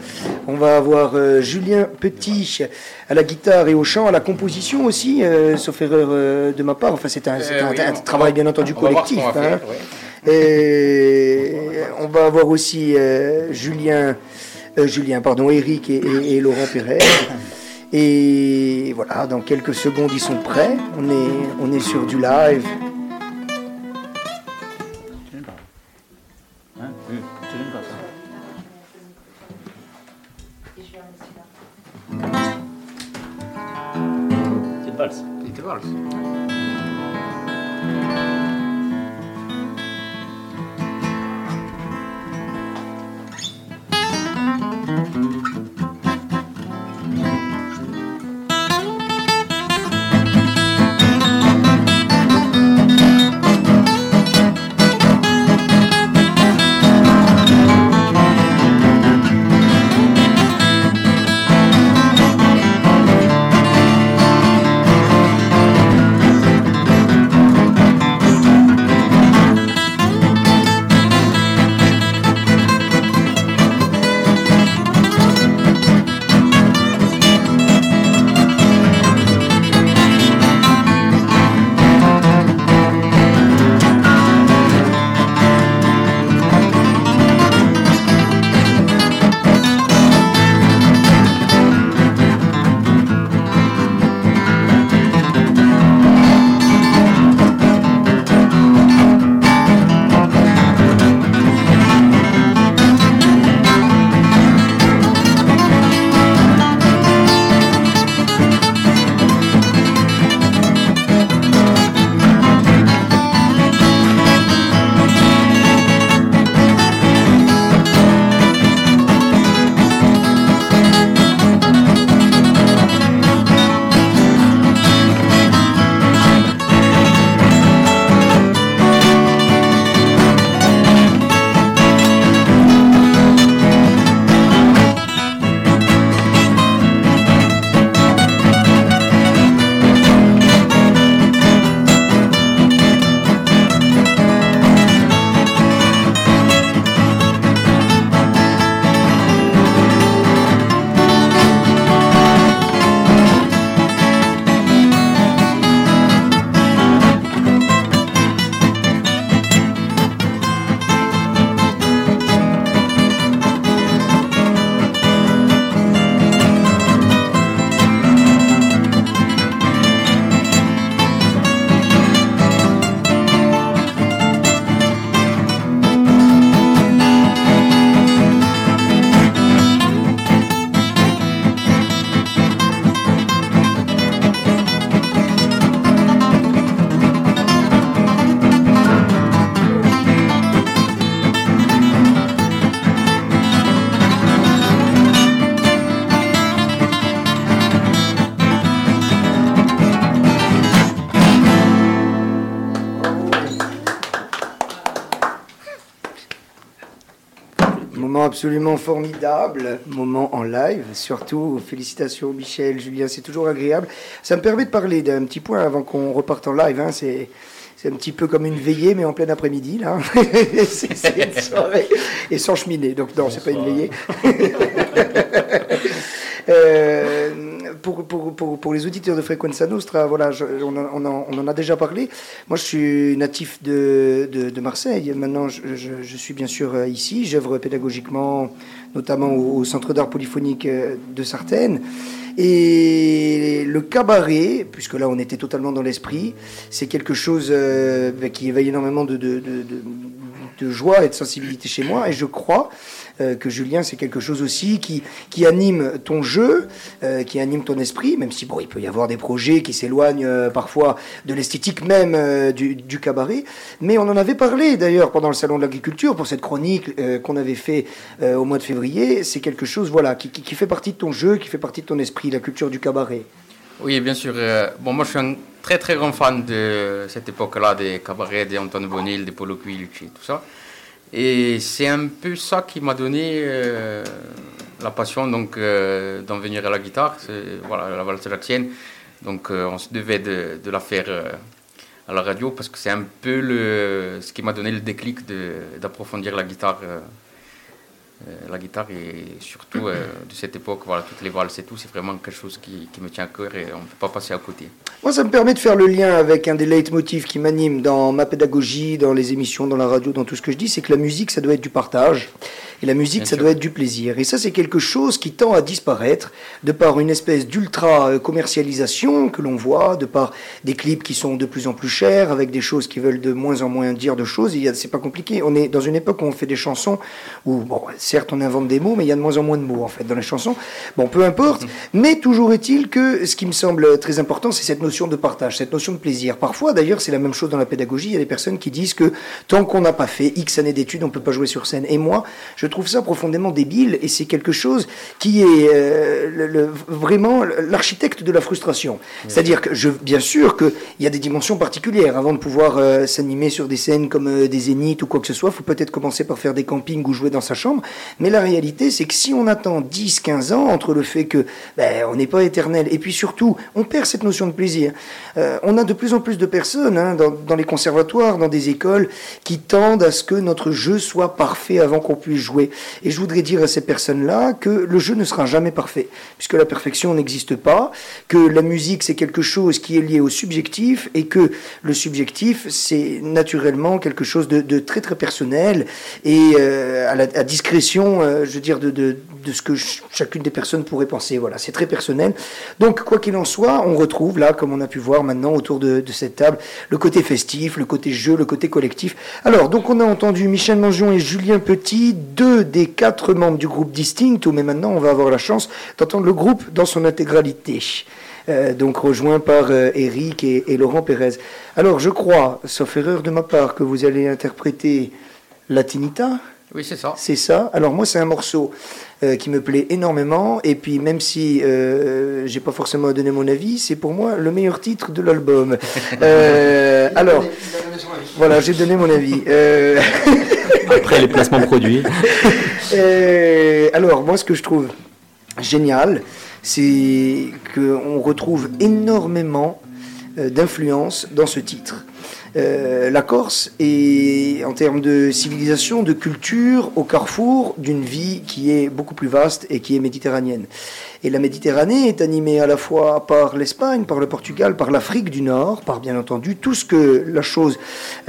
Speaker 2: On va avoir euh, Julien Petit à la guitare et au chant, à la composition aussi, euh, sauf erreur euh, de ma part. Enfin c'est un, c'est
Speaker 3: Euh,
Speaker 2: un-
Speaker 3: oui,
Speaker 2: un
Speaker 3: on-
Speaker 2: travail bien entendu
Speaker 3: on va voir ce
Speaker 2: collectif. Et on va avoir aussi euh, Julien, euh, Julien, pardon, Eric et, et- et Laurent Pérez. Et voilà, dans quelques secondes, ils sont prêts. On est, on est sur du live.
Speaker 5: C'est
Speaker 2: absolument formidable, moment en live. Surtout, félicitations Michel, Julien, c'est toujours agréable. Ça me permet de parler d'un petit point avant qu'on reparte en live. hein. C'est c'est un petit peu comme une veillée, mais en plein après-midi, là. c'est c'est une soirée. Et sans cheminée. Donc, non, c'est pas une veillée. Euh, pour, les auditeurs de Frequenza Nostra, voilà, on, en- a déjà parlé. Moi, je suis natif de, Marseille. Maintenant, je, suis bien sûr euh, ici. J'œuvre pédagogiquement, notamment au, Centre d'art polyphonique euh, de Sartène. Et le cabaret, puisque là on était totalement dans l'esprit, c'est quelque chose euh, ben, qui éveille énormément de- de joie et de sensibilité chez moi. Et je crois euh, que Julien, c'est quelque chose aussi qui, qui anime ton jeu, euh, qui anime ton esprit, même si bon, il peut y avoir des projets qui s'éloignent euh, parfois de l'esthétique même du, cabaret. Mais on en avait parlé d'ailleurs pendant le salon de l'agriculture pour cette chronique qu'on avait fait au mois de février. C'est quelque chose voilà qui, qui, qui fait partie de ton jeu, qui fait partie de ton esprit, la culture du cabaret.
Speaker 3: Oui, bien sûr. bon, moi, je suis un très très grand fan de cette époque-là, des cabarets, des Antoine Bonil, des Polo Quilch et tout ça. Et c'est un peu ça qui m'a donné euh, la passion donc euh, d'en venir à la guitare. Voilà, la valse jacquienne. Donc, euh, on se devait de, la faire à la radio parce que c'est un peu le, ce qui m'a donné le déclic d'approfondir la guitare. Euh, la guitare et surtout euh, de cette époque, voilà, toutes les valses et tout, c'est vraiment quelque chose qui, qui me tient à cœur et on ne peut pas passer à côté.
Speaker 2: Moi, ça me permet de faire le lien avec un des leitmotifs qui m'anime dans ma pédagogie, dans les émissions, dans la radio, dans tout ce que je dis, c'est que la musique, ça doit être du partage. Et la musique,
Speaker 3: Bien
Speaker 2: ça
Speaker 3: sûr.
Speaker 2: doit être du plaisir. Et ça, c'est quelque chose qui tend à disparaître de par une espèce d'ultra euh, commercialisation que l'on voit, de par des clips qui sont de plus en plus chers, avec des choses qui veulent de moins en moins dire de choses. C'est pas compliqué. On est dans une époque où on fait des chansons où, bon, certes, on invente des mots, mais il y a de moins en moins de mots, en fait, dans les chansons. Bon, peu importe. Mais toujours est-il que ce qui me semble très important, c'est cette notion de partage, cette notion de plaisir. Parfois, d'ailleurs, c'est la même chose dans la pédagogie. Il y a des personnes qui disent que tant qu'on n'a pas fait X années d'études, on peut pas jouer sur scène. Et moi, je trouve ça profondément débile et c'est quelque chose qui est euh, le- le- vraiment l'architecte de la frustration. C'est-à-dire que, je, bien sûr, qu'il y a des dimensions particulières. Avant de pouvoir euh, s'animer sur des scènes comme euh, des zéniths ou quoi que ce soit, il faut peut-être commencer par faire des campings ou jouer dans sa chambre. Mais la réalité, c'est que si on attend 10, 15 ans entre le fait que ben, on n'est pas éternel et puis surtout, on perd cette notion de plaisir. Euh, on a de plus en plus de personnes hein, dans, les conservatoires, dans des écoles, qui tendent à ce que notre jeu soit parfait avant qu'on puisse jouer. Et je voudrais dire à ces personnes-là que le jeu ne sera jamais parfait, puisque la perfection n'existe pas, que la musique c'est quelque chose qui est lié au subjectif et que le subjectif c'est naturellement quelque chose de, très très personnel et euh, à discrétion, euh, je de, ce que ch- chacune des personnes pourrait penser. Voilà, c'est très personnel. Donc, quoi qu'il en soit, on retrouve là, comme on a pu voir maintenant autour de, cette table, le côté festif, le côté jeu, le côté collectif. Alors, donc, on a entendu Michel Mangion et Julien Petit, deux des quatre membres du groupe Distincto, mais maintenant, on va avoir la chance d'entendre le groupe dans son intégralité. Euh, donc rejoint par euh, Eric et, et Laurent Pérez. Alors je crois, sauf erreur de ma part, que vous allez interpréter Latinita.
Speaker 3: Oui, c'est ça.
Speaker 2: C'est ça. Alors moi, c'est un morceau euh, qui me plaît énormément. Et puis même si euh, j'ai pas forcément à donner mon avis, c'est pour moi le meilleur titre de l'album. Euh, alors, voilà, j'ai donné mon avis. Euh,
Speaker 5: Après les placements produits.
Speaker 2: euh, alors moi, ce que je trouve génial, c'est qu'on retrouve énormément euh, d'influence dans ce titre. Euh, la Corse est, en termes de civilisation, de culture, au carrefour d'une vie qui est beaucoup plus vaste et qui est méditerranéenne. Et la Méditerranée est animée à la fois par l'Espagne, par le Portugal, par l'Afrique du Nord, par bien entendu tout ce que la chose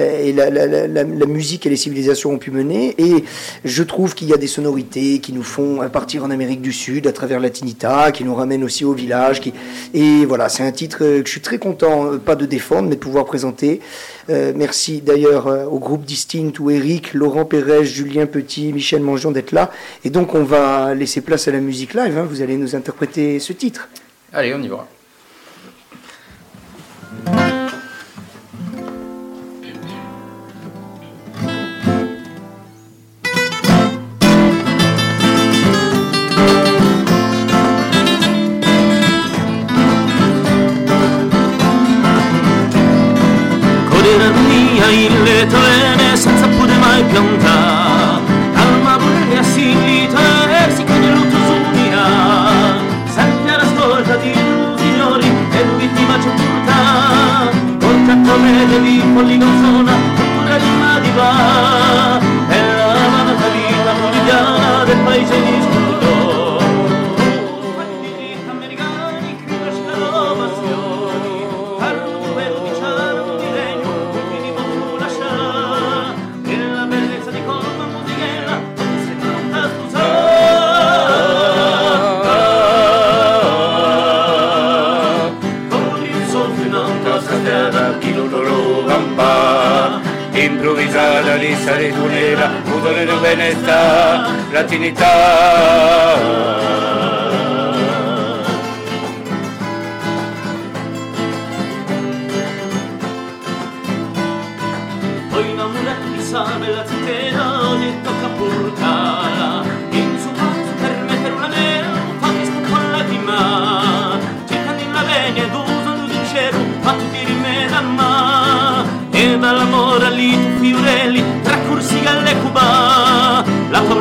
Speaker 2: euh, et la, la- la- la- la musique et les civilisations ont pu mener. Et je trouve qu'il y a des sonorités qui nous font euh, partir en Amérique du Sud à travers Latinita, qui nous ramènent aussi au village. Qui... Et voilà, c'est un titre euh, que je suis très content, pas de défendre, mais de pouvoir présenter. Euh, merci d'ailleurs euh, au groupe Distinct où Eric, Laurent Pérez, Julien Petit, Michel Mangeon d'être là. Et donc on va laisser place à la musique live. hein. Vous allez nous interpréter ce titre.
Speaker 3: Allez, on y va.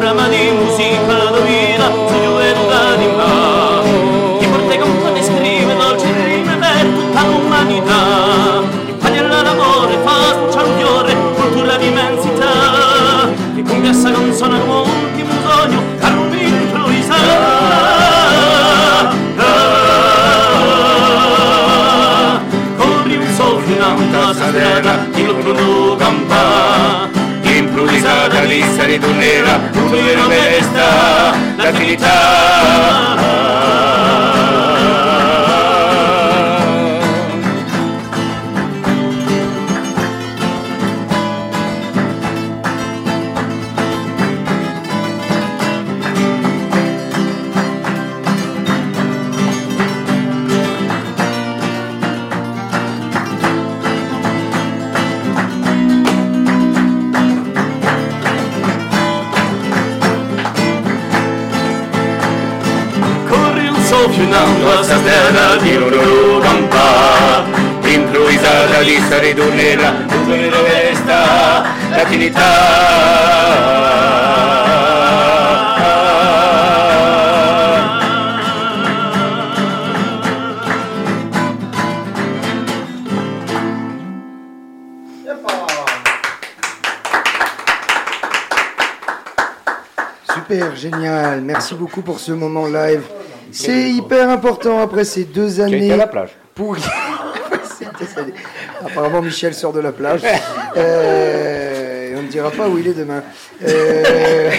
Speaker 8: 나만이 gunera, gunera, gunera, gunera, latinità
Speaker 2: Super, génial. Merci beaucoup pour ce moment live. C'est hyper important après ces deux
Speaker 8: Tu
Speaker 2: années.
Speaker 8: étais à la plage
Speaker 2: Pour... Apparemment, Michel sort de la plage. Euh, on ne dira pas où il est demain. Euh,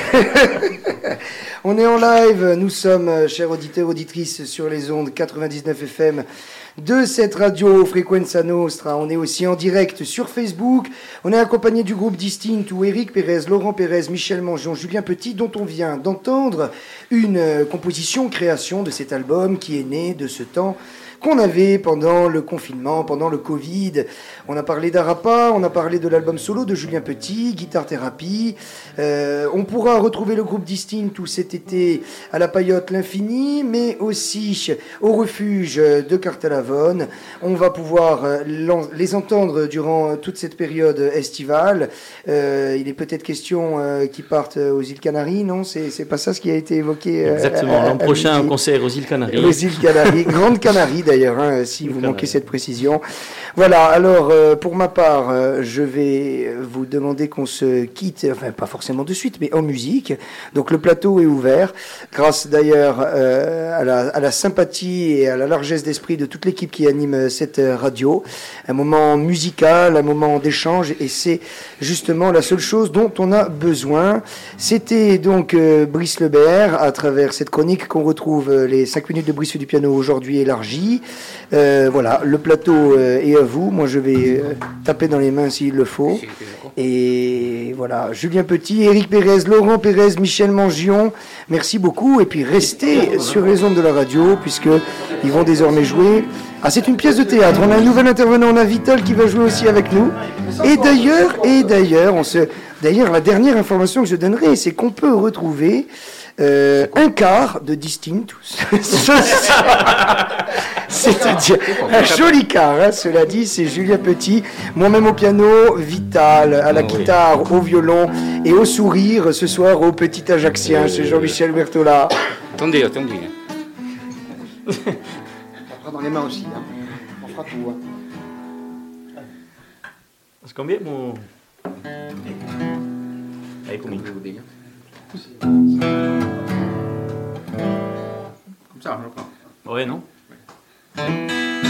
Speaker 2: on est en live. Nous sommes, euh, chers auditeurs, auditrices, sur les ondes 99 FM de cette radio Frequenza Nostra. On est aussi en direct sur Facebook. On est accompagné du groupe Distinct où Eric Pérez, Laurent Pérez, Michel Mangeon, Julien Petit, dont on vient d'entendre une euh, composition, création de cet album qui est né de ce temps qu'on avait pendant le confinement, pendant le Covid. On a parlé d'Arapa, on a parlé de l'album solo de Julien Petit, Guitare Thérapie. Euh, on pourra retrouver le groupe Distinct tout cet été à la Paillote l'Infini, mais aussi au refuge de Cartalavone. On va pouvoir euh, les entendre durant toute cette période estivale. Euh, il est peut-être question euh, qu'ils partent aux îles Canaries, non? C'est pas ça ce qui a été évoqué euh,
Speaker 5: Exactement. L'an prochain, un concert aux îles Canaries.
Speaker 2: aux îles Canaries, Grande Canarie d'ailleurs, hein, si vous manquez cette précision. Voilà, alors euh, pour ma part, euh, je vais vous demander qu'on se quitte, enfin pas forcément de suite, mais en musique. Donc le plateau est ouvert, grâce d'ailleurs euh, à, la, à la sympathie et à la largesse d'esprit de toute l'équipe qui anime cette radio. Un moment musical, un moment d'échange, et c'est justement la seule chose dont on a besoin. C'était donc Brice Lebert, à travers cette chronique qu'on retrouve les 5 minutes de Brice du piano aujourd'hui élargie. Euh, voilà, le plateau euh, est à vous. Moi, je vais euh, taper dans les mains s'il le faut. Et voilà, Julien Petit, Éric Pérez, Laurent Pérez, Michel Mangion, merci beaucoup. Et puis restez sur les ondes de la radio, puisque ils vont désormais jouer. Ah, c'est une pièce de théâtre. On a un nouvel intervenant, on a Vital qui va jouer aussi avec nous. Et d'ailleurs, et d'ailleurs, on se, d'ailleurs, la dernière information que je donnerai, c'est qu'on peut retrouver euh, un quart de Distinctus. C'est-à-dire un joli quart, hein, cela dit, c'est Julien Petit, moi-même au piano, Vital, à la guitare, au violon et au sourire ce soir au petit Ajaxien, c'est Jean-Michel Bertola.
Speaker 3: Attendez, attendez.
Speaker 2: fera dans les mains aussi. hein. On fera tout. hein.
Speaker 5: Qu'on vient mon? Allez, combien
Speaker 3: Comme ça, je prends.
Speaker 5: Ouais, non
Speaker 9: Unos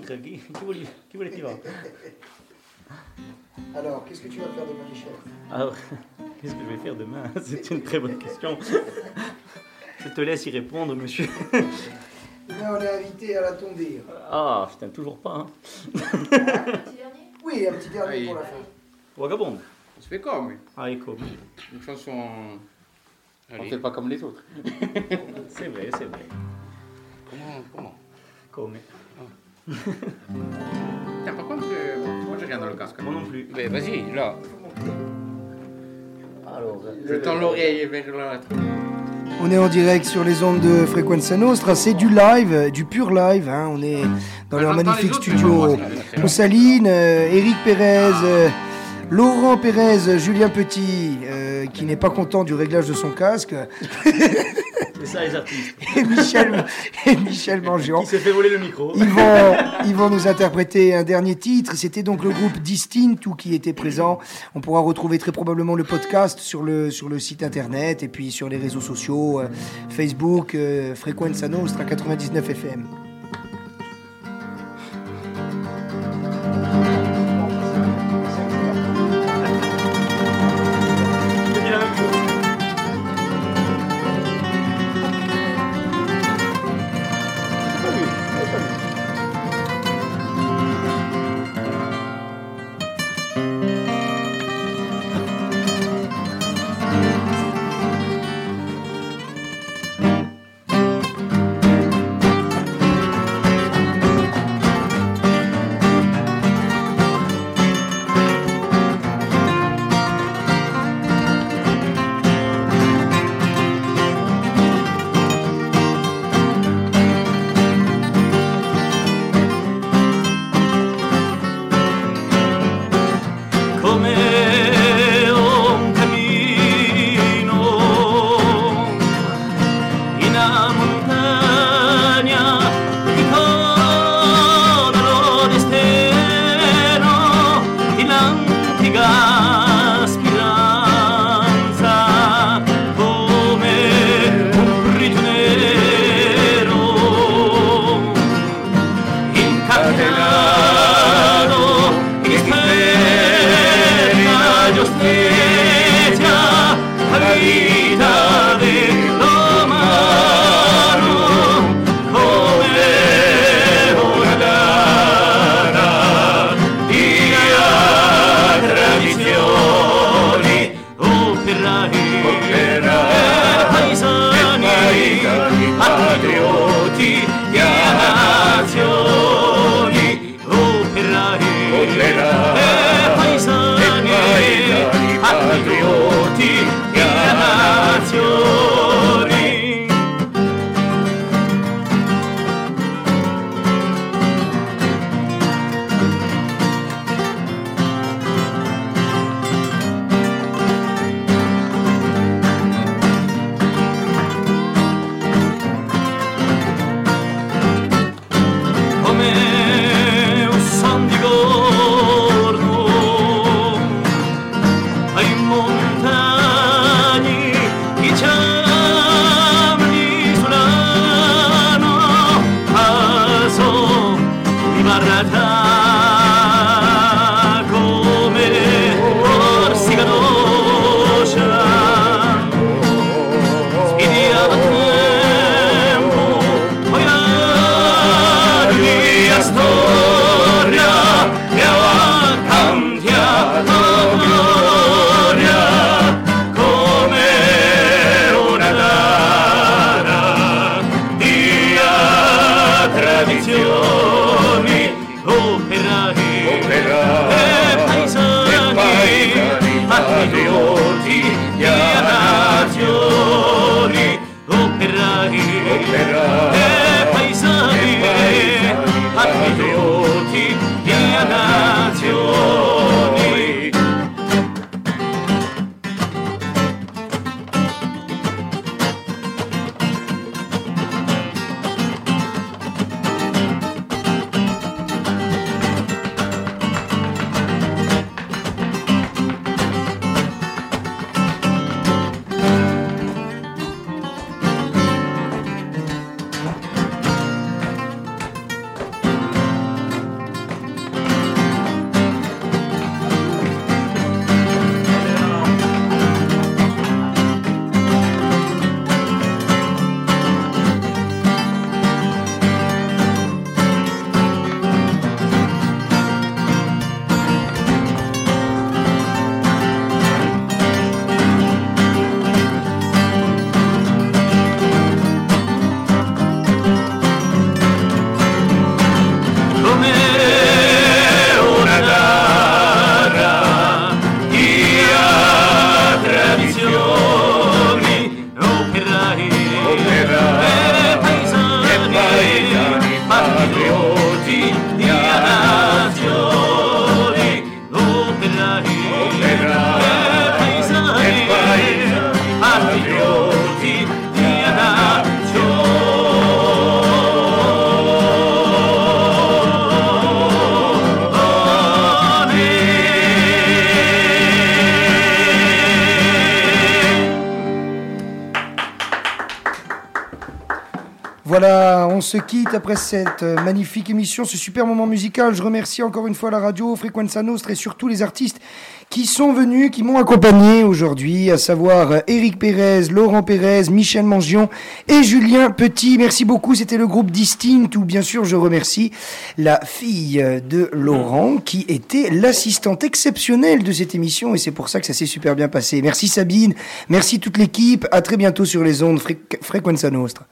Speaker 5: Qui, qui voulait qui voulait y va
Speaker 2: Alors, qu'est-ce que tu vas faire demain, Michel?
Speaker 5: Alors, qu'est-ce que je vais faire demain? C'est une très bonne question. Je te laisse y répondre, monsieur.
Speaker 2: Demain, on est invité à la tombée.
Speaker 5: Ah, putain, toujours pas. Hein.
Speaker 2: Oui, un petit dernier
Speaker 3: Oui.
Speaker 2: pour la fin.
Speaker 5: Vagabond.
Speaker 3: On se fait comme
Speaker 5: Ah, et comme.
Speaker 3: Une chanson. On
Speaker 5: Allez.
Speaker 3: fait pas comme les autres.
Speaker 5: C'est vrai, c'est vrai.
Speaker 3: Comment Comment?
Speaker 5: Comme.
Speaker 3: Tiens, par contre, euh, moi j'ai rien dans le casque.
Speaker 5: Moi non plus.
Speaker 3: Mais vas-y, là.
Speaker 5: Alors,
Speaker 3: Je tends l'oreille vers la.
Speaker 2: On est en direct sur les ondes de Frequenza Nostra, c'est du live, du pur live. hein. On est dans leur magnifique studio Moussaline, euh, Eric Pérez, euh, Laurent Pérez, Julien Petit, euh, qui n'est pas content du réglage de son casque,
Speaker 5: c'est ça les artistes.
Speaker 2: et Michel, et Michel Mangian.
Speaker 5: Qui s'est fait voler le micro.
Speaker 2: Ils vont, ils vont nous interpréter un dernier titre. C'était donc le groupe Distinct, qui était présent. On pourra retrouver très probablement le podcast sur le, sur le site internet et puis sur les réseaux sociaux, euh, Facebook, euh, Frequenza Nostra 99 FM. Après cette euh, magnifique émission, ce super moment musical. Je remercie encore une fois la radio, Frequenza Nostra et surtout les artistes qui sont venus, qui m'ont accompagné aujourd'hui, à savoir euh, Éric Pérez, Laurent Pérez, Michel Mangion et Julien Petit. Merci beaucoup, c'était le groupe Distinct où bien sûr je remercie la fille de Laurent qui était l'assistante exceptionnelle de cette émission et c'est pour ça que ça s'est super bien passé. Merci Sabine, merci toute l'équipe, à très bientôt sur les ondes Fre- Frequenza Nostra.